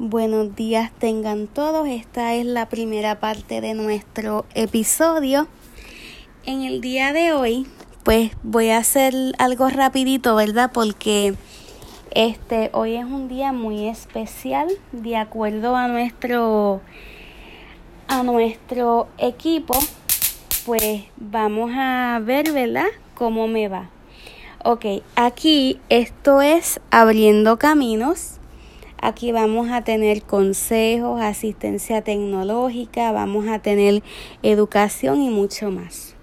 Buenos días tengan todos. Esta es la primera parte de nuestro episodio. En el día de hoy, pues voy a hacer algo rapidito, ¿verdad? Porque este hoy es un día muy especial de acuerdo a nuestro a nuestro equipo. Pues vamos a ver, ¿verdad? Cómo me va. Ok, aquí esto es abriendo caminos Aquí vamos a tener consejos, asistencia tecnológica, vamos a tener educación y mucho más.